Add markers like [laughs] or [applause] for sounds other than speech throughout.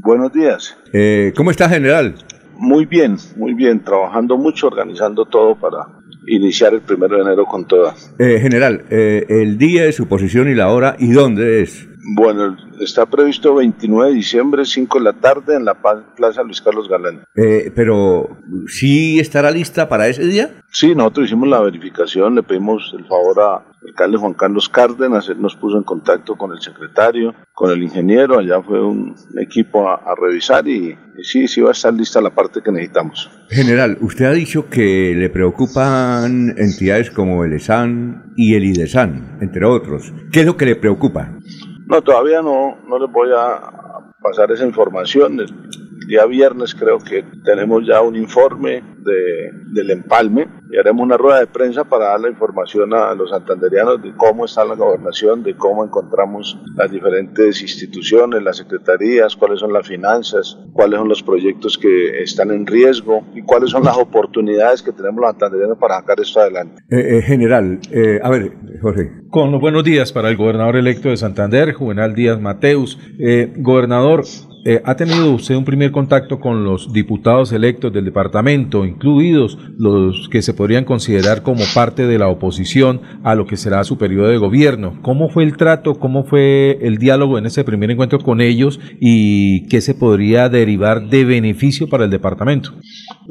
Buenos días. Eh, ¿Cómo está, general? Muy bien, muy bien, trabajando mucho, organizando todo para iniciar el primero de enero con toda. Eh, general, eh, el día de su posición y la hora y dónde es. Bueno, está previsto 29 de diciembre, 5 de la tarde, en la Plaza Luis Carlos Galán. Eh, pero, ¿sí estará lista para ese día? Sí, nosotros hicimos la verificación, le pedimos el favor a alcalde Juan Carlos Cárdenas, él nos puso en contacto con el secretario, con el ingeniero, allá fue un equipo a, revisar y, y, sí, sí va a estar lista la parte que necesitamos. General, usted ha dicho que le preocupan entidades como el ESAN y el IDESAN, entre otros. ¿Qué es lo que le preocupa? No, todavía no, no les voy a pasar esa información. Día viernes creo que tenemos ya un informe de, del empalme y haremos una rueda de prensa para dar la información a los santanderianos de cómo está la gobernación, de cómo encontramos las diferentes instituciones, las secretarías, cuáles son las finanzas, cuáles son los proyectos que están en riesgo y cuáles son las oportunidades que tenemos los santanderianos para sacar esto adelante. Eh, eh, general, eh, a ver, Jorge. Con los buenos días para el gobernador electo de Santander, Juvenal Díaz Mateus. gobernador, eh, ¿Ha tenido usted un primer contacto con los diputados electos del departamento, incluidos los que se podrían considerar como parte de la oposición a lo que será su periodo de gobierno? ¿Cómo fue el trato, cómo fue el diálogo en ese primer encuentro con ellos y qué se podría derivar de beneficio para el departamento?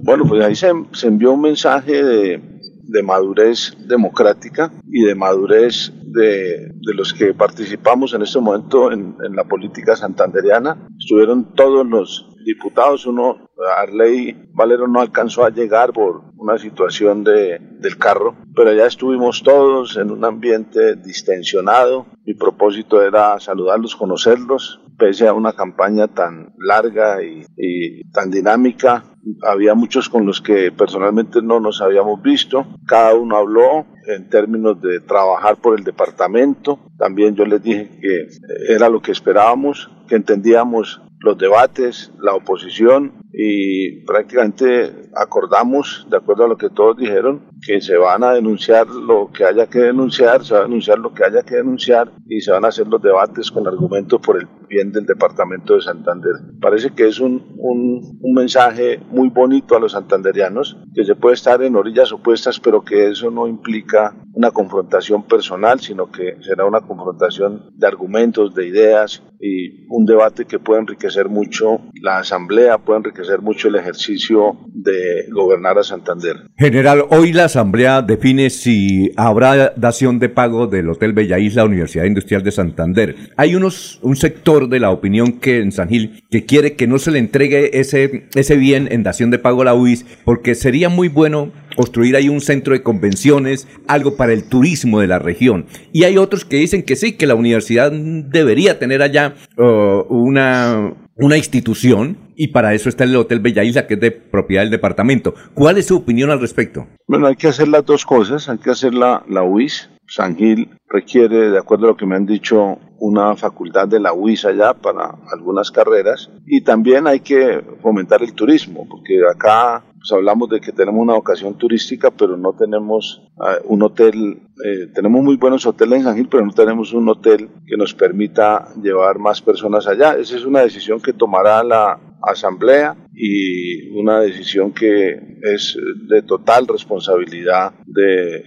Bueno, pues ahí se, se envió un mensaje de, de madurez democrática y de madurez de, de, los que participamos en este momento en, en, la política santanderiana. Estuvieron todos los diputados, uno, Arley Valero no alcanzó a llegar por una situación de, del carro, pero ya estuvimos todos en un ambiente distensionado. Mi propósito era saludarlos, conocerlos, pese a una campaña tan larga y, y tan dinámica, había muchos con los que personalmente no nos habíamos visto. Cada uno habló en términos de trabajar por el departamento. También yo les dije que era lo que esperábamos, que entendíamos los debates, la oposición y prácticamente acordamos, de acuerdo a lo que todos dijeron, que se van a denunciar lo que haya que denunciar, se va a denunciar lo que haya que denunciar y se van a hacer los debates con argumentos por el bien del departamento de Santander. Parece que es un, un, un mensaje muy bonito a los santanderianos, que se puede estar en orillas opuestas, pero que eso no implica una confrontación personal, sino que será una confrontación de argumentos, de ideas y un debate que puede enriquecer mucho la asamblea, puede enriquecer mucho el ejercicio de gobernar a Santander. General, hoy la asamblea define si habrá dación de pago del Hotel Bella Isla Universidad Industrial de Santander. Hay unos, un sector de la opinión que en San Gil que quiere que no se le entregue ese, ese bien en dación de pago a la UIS porque sería muy bueno construir ahí un centro de convenciones, algo para el turismo de la región. Y hay otros que dicen que sí, que la universidad debería tener allá uh, una, una institución y para eso está el Hotel Bella Isla, que es de propiedad del departamento. ¿Cuál es su opinión al respecto? Bueno, hay que hacer las dos cosas. Hay que hacer la, la UIS. San Gil requiere, de acuerdo a lo que me han dicho, una facultad de la UIS allá para algunas carreras. Y también hay que fomentar el turismo, porque acá pues hablamos de que tenemos una vocación turística, pero no tenemos uh, un hotel, eh, tenemos muy buenos hoteles en San Gil, pero no tenemos un hotel que nos permita llevar más personas allá. Esa es una decisión que tomará la asamblea y una decisión que es de total responsabilidad de eh,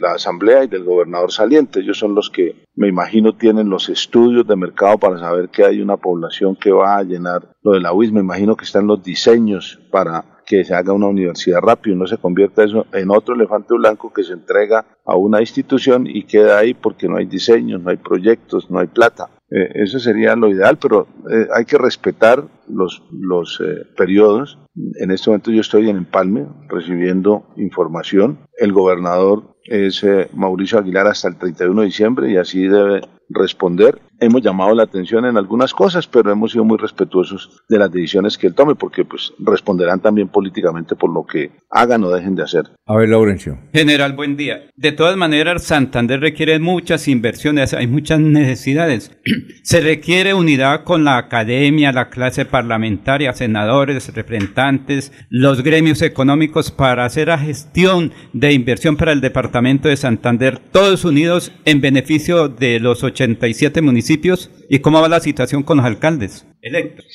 la asamblea y del gobernador saliente. Ellos son los que me imagino tienen los estudios de mercado para saber que hay una población que va a llenar lo de la UIS. Me imagino que están los diseños para que se haga una universidad rápido no se convierta eso en otro elefante blanco que se entrega a una institución y queda ahí porque no hay diseños, no hay proyectos, no hay plata. Eh, eso sería lo ideal, pero eh, hay que respetar los, los eh, periodos. En este momento yo estoy en Empalme recibiendo información. El gobernador es eh, Mauricio Aguilar hasta el 31 de diciembre y así debe responder. Hemos llamado la atención en algunas cosas, pero hemos sido muy respetuosos de las decisiones que él tome, porque pues responderán también políticamente por lo que hagan o dejen de hacer. A ver, Laurencio. General, buen día. De todas maneras, Santander requiere muchas inversiones, hay muchas necesidades. [clears throat] Se requiere unidad con la academia, la clase parlamentaria, senadores, representantes, los gremios económicos para hacer la gestión de inversión para el departamento de Santander, todos unidos en beneficio de los 87 municipios y cómo va la situación con los alcaldes electos.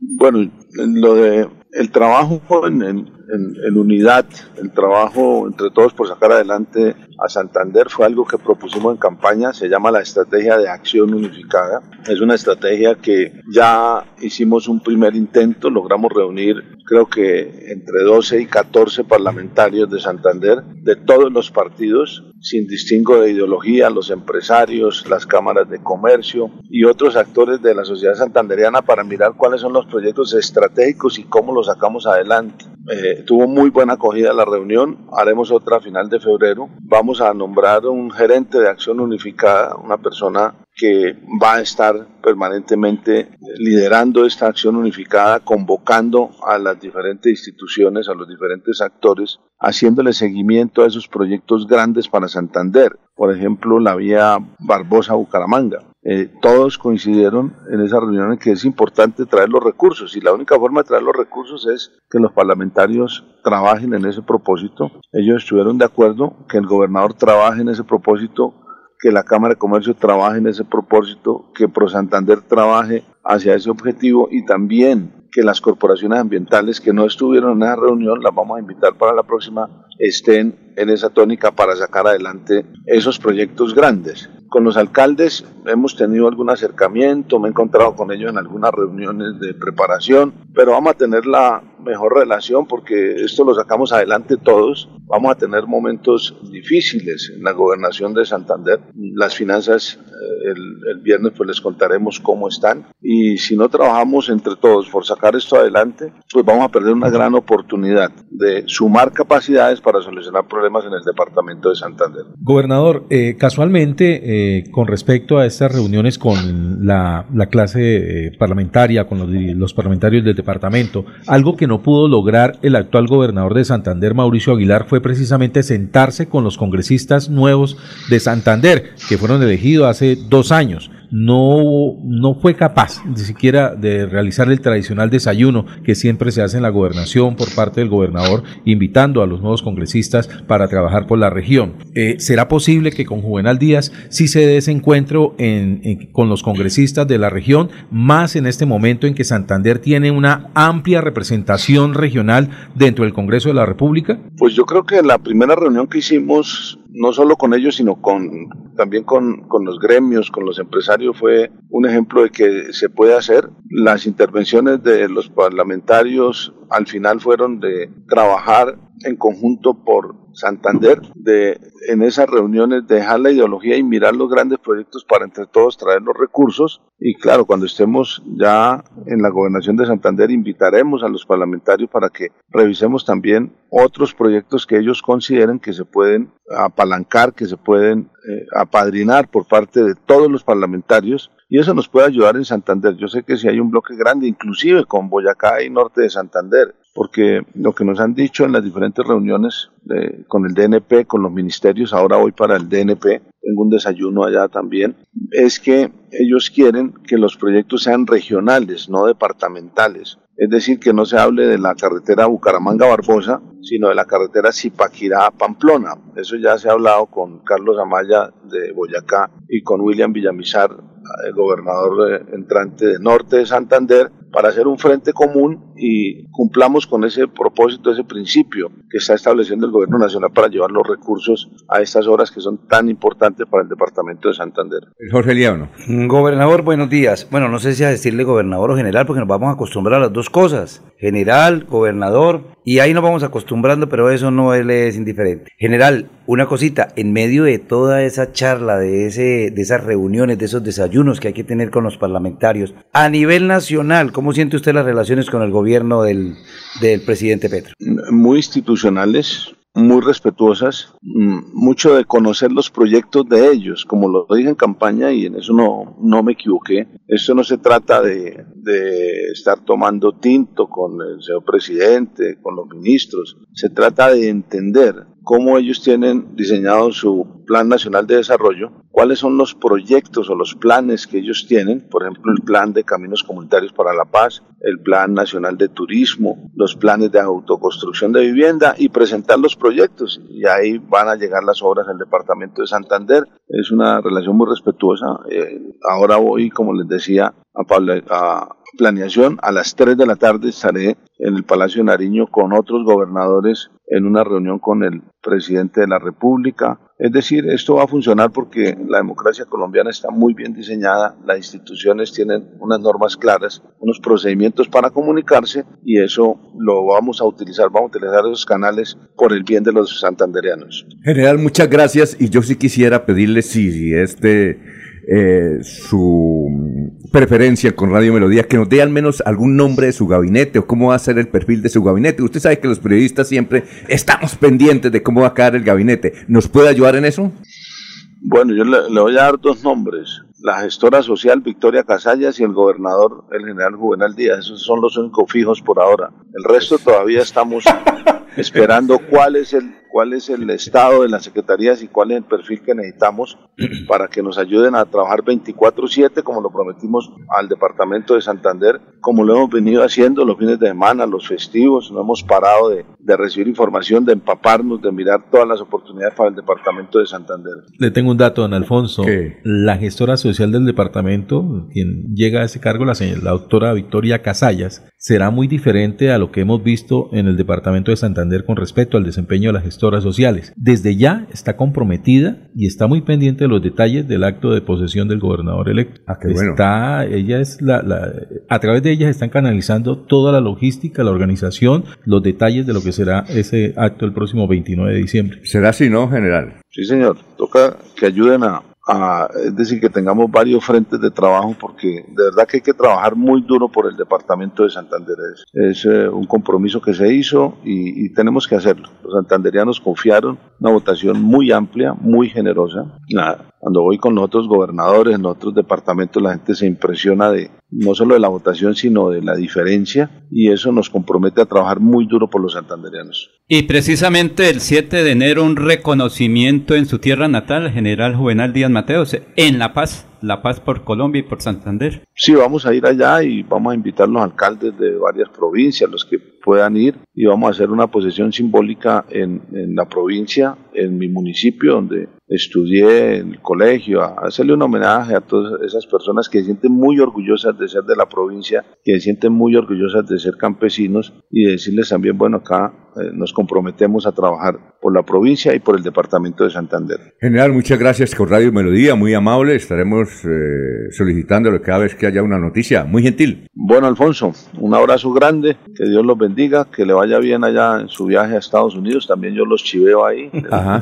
Bueno, lo de el trabajo en, en, unidad, el trabajo entre todos por sacar adelante a Santander fue algo que propusimos en campaña, se llama la Estrategia de Acción Unificada. Es una estrategia que ya hicimos un primer intento, logramos reunir creo que entre 12 y 14 parlamentarios de Santander, de todos los partidos, sin distingo de ideología, los empresarios, las cámaras de comercio y otros actores de la sociedad santanderiana para mirar cuáles son los proyectos estratégicos y cómo los sacamos adelante. Eh, tuvo muy buena acogida la reunión, haremos otra a final de febrero. Vamos a nombrar un gerente de acción unificada, una persona que va a estar permanentemente liderando esta acción unificada, convocando a las diferentes instituciones, a los diferentes actores, haciéndole seguimiento a esos proyectos grandes para Santander. Por ejemplo, la vía Barbosa-Bucaramanga. Eh, todos coincidieron en esa reunión en que es importante traer los recursos y la única forma de traer los recursos es que los parlamentarios trabajen en ese propósito. Ellos estuvieron de acuerdo que el gobernador trabaje en ese propósito que la Cámara de Comercio trabaje en ese propósito, que Pro Santander trabaje hacia ese objetivo y también que las corporaciones ambientales que no estuvieron en esa reunión, las vamos a invitar para la próxima, estén en esa tónica para sacar adelante esos proyectos grandes. Con los alcaldes hemos tenido algún acercamiento, me he encontrado con ellos en algunas reuniones de preparación, pero vamos a tener la mejor relación porque esto lo sacamos adelante todos. Vamos a tener momentos difíciles en la gobernación de Santander. Las finanzas el, el, viernes pues les contaremos cómo están y si no trabajamos entre todos por sacar esto adelante, pues vamos a perder una gran oportunidad de sumar capacidades para solucionar problemas en el departamento de Santander. Gobernador, eh, casualmente eh, con respecto a estas reuniones con la, la clase eh, parlamentaria, con los, los parlamentarios del departamento, algo que no pudo lograr el actual gobernador de Santander, Mauricio Aguilar, fue precisamente sentarse con los congresistas nuevos de Santander, que fueron elegidos dos años no, no fue capaz ni siquiera de realizar el tradicional desayuno que siempre se hace en la gobernación por parte del gobernador, invitando a los nuevos congresistas para trabajar por la región. Eh, ¿Será posible que con Juvenal Díaz sí se dé ese encuentro con los congresistas de la región, más en este momento en que Santander tiene una amplia representación regional dentro del Congreso de la República? Pues yo creo que la primera reunión que hicimos no solo con ellos, sino con, también con, con, los gremios, con los empresarios, fue un ejemplo de que se puede hacer. Las intervenciones de los parlamentarios al final fueron de trabajar en conjunto por Santander, de en esas reuniones dejar la ideología y mirar los grandes proyectos para entre todos traer los recursos. Y claro, cuando estemos ya en la gobernación de Santander, invitaremos a los parlamentarios para que revisemos también otros proyectos que ellos consideren que se pueden apalancar, que se pueden eh, apadrinar por parte de todos los parlamentarios y eso nos puede ayudar en Santander. Yo sé que si hay un bloque grande, inclusive con Boyacá y norte de Santander, porque lo que nos han dicho en las diferentes reuniones con el DNP, con los ministerios, ahora voy para el DNP, tengo un desayuno allá también, es que ellos quieren que los proyectos sean regionales, no departamentales. Es decir, que no se hable de la carretera Bucaramanga-Barbosa, sino de la carretera Zipaquirá-Pamplona. Eso ya se ha hablado con Carlos Amaya de Boyacá y con William Villamizar, el gobernador eh, entrante de norte de Santander, para hacer un frente común y cumplamos con ese propósito, ese principio que está estableciendo el gobierno nacional para llevar los recursos a estas obras que son tan importantes para el departamento de Santander. Jorge Liano. Gobernador, buenos días. Bueno, no sé si a decirle gobernador o general, porque nos vamos a acostumbrar a las dos cosas. General, gobernador, y ahí nos vamos acostumbrando, pero eso no es indiferente. General, una cosita, en medio de toda esa charla, de, ese, de esas reuniones, de esos desayunos que hay que tener con los parlamentarios, a nivel nacional, ¿cómo siente usted las relaciones con el gobierno del, del presidente Petro? Muy institucionales, muy respetuosas, mm, mucho de conocer los proyectos de ellos, como lo dije en campaña y en eso no, no me equivoqué. Esto no se trata de, de estar tomando tinto con el señor presidente, con los ministros, se trata de entender cómo ellos tienen diseñado su Plan Nacional de Desarrollo, cuáles son los proyectos o los planes que ellos tienen, por ejemplo, el Plan de Caminos Comunitarios para la Paz, el Plan Nacional de Turismo, los planes de autoconstrucción de vivienda y presentar los proyectos. Y ahí van a llegar las obras del Departamento de Santander. Es una relación muy respetuosa. Eh, ahora voy, como les decía, a, planeación. A las 3 de la tarde estaré en el Palacio de Nariño con otros gobernadores en una reunión con el presidente de la República. Es decir, esto va a funcionar porque la democracia colombiana está muy bien diseñada, las instituciones tienen unas normas claras, unos procedimientos para comunicarse y eso lo vamos a utilizar, vamos a utilizar esos canales por el bien de los santandereanos. General, muchas gracias y yo sí quisiera pedirle si este eh, su preferencia con Radio Melodía, que nos dé al menos algún nombre de su gabinete o cómo va a ser el perfil de su gabinete. Usted sabe que los periodistas siempre estamos pendientes de cómo va a quedar el gabinete. ¿Nos puede ayudar en eso? Bueno, yo le, voy a dar dos nombres. La gestora social Victoria Casallas y el gobernador, el general Juvenal Díaz. Esos son los únicos fijos por ahora. El resto todavía estamos [laughs] esperando cuál es el cuál es el estado de las secretarías y cuál es el perfil que necesitamos [clears throat] para que nos ayuden a trabajar 24/7 como lo prometimos al departamento de Santander, como lo hemos venido haciendo los fines de semana, los festivos, no hemos parado de, de recibir información, de empaparnos, de mirar todas las oportunidades para el departamento de Santander. Le tengo un dato, don Alfonso. La gestora social del departamento, quien llega a ese cargo, la, la doctora Victoria Casallas, será muy diferente a lo que hemos visto en el departamento de Santander con respecto al desempeño de la gestora sociales. Desde ya está comprometida y está muy pendiente de los detalles del acto de posesión del gobernador electo. Ah, bueno. Está, ella es la, a través de ella están canalizando toda la logística, la organización, los detalles de lo que será ese acto el próximo 29 de diciembre. ¿Será así, no, general? Sí, señor. Toca que ayuden a, es decir, que tengamos varios frentes de trabajo, porque de verdad que hay que trabajar muy duro por el departamento de Santander. Es, eh, un compromiso que se hizo y, tenemos que hacerlo. Los santanderianos confiaron, una votación muy amplia, muy generosa. Cuando voy con los otros gobernadores en otros departamentos, la gente se impresiona de no solo de la votación, sino de la diferencia, y eso nos compromete a trabajar muy duro por los santanderianos. Y precisamente el 7 de enero un reconocimiento en su tierra natal, general Juvenal Díaz Mateos, en La Paz, La Paz por Colombia y por Santander. Sí, vamos a ir allá y vamos a invitar a los alcaldes de varias provincias, los que puedan ir, y vamos a hacer una posesión simbólica en, en la provincia, en mi municipio, donde estudié en el colegio, a hacerle un homenaje a todas esas personas que se sienten muy orgullosas de ser de la provincia, que se sienten muy orgullosas de ser campesinos y decirles también, bueno, acá eh, nos comprometemos a trabajar por la provincia y por el departamento de Santander. General, muchas gracias con Radio Melodía, muy amable, estaremos eh, solicitándole cada vez que haya una noticia, muy gentil. Bueno, Alfonso, un abrazo grande, que Dios los bendiga, que le vaya bien allá en su viaje a Estados Unidos, también yo los chiveo ahí,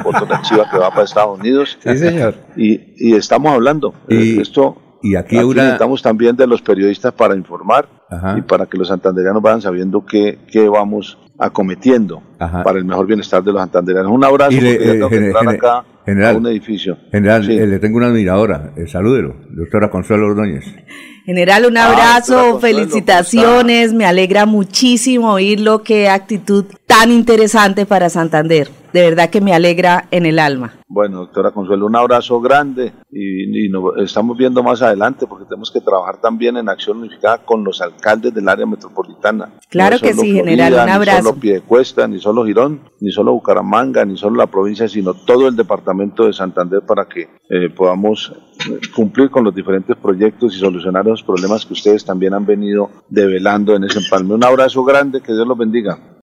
foto de chiva que va para Estados Unidos. Sí, señor. Y, estamos hablando, y, eh, esto... Y aquí, necesitamos también de los periodistas para informar y para que los santanderianos vayan sabiendo qué, qué vamos acometiendo para el mejor bienestar de los santanderianos. Un abrazo, y le, eh, acá general, a un edificio. General, eh, le tengo una admiradora, eh, salúdelo, doctora Consuelo Ordóñez. General, un ah, abrazo, felicitaciones, me alegra muchísimo oírlo, qué actitud tan interesante para Santander. De verdad que me alegra en el alma. Bueno, doctora Consuelo, un abrazo grande y, nos estamos viendo más adelante porque tenemos que trabajar también en acción unificada con los alcaldes del área metropolitana. Claro que sí, general, un abrazo. Ni solo Piedecuesta, ni solo Girón, ni solo Bucaramanga, ni solo la provincia, sino todo el departamento de Santander para que eh, podamos eh, cumplir con los diferentes proyectos y solucionar los problemas que ustedes también han venido develando en ese empalme. Un abrazo grande, que Dios los bendiga.